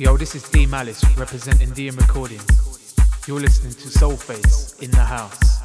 Yo, this is D Malice representing DM Recordings. You're listening to Soulface in the house.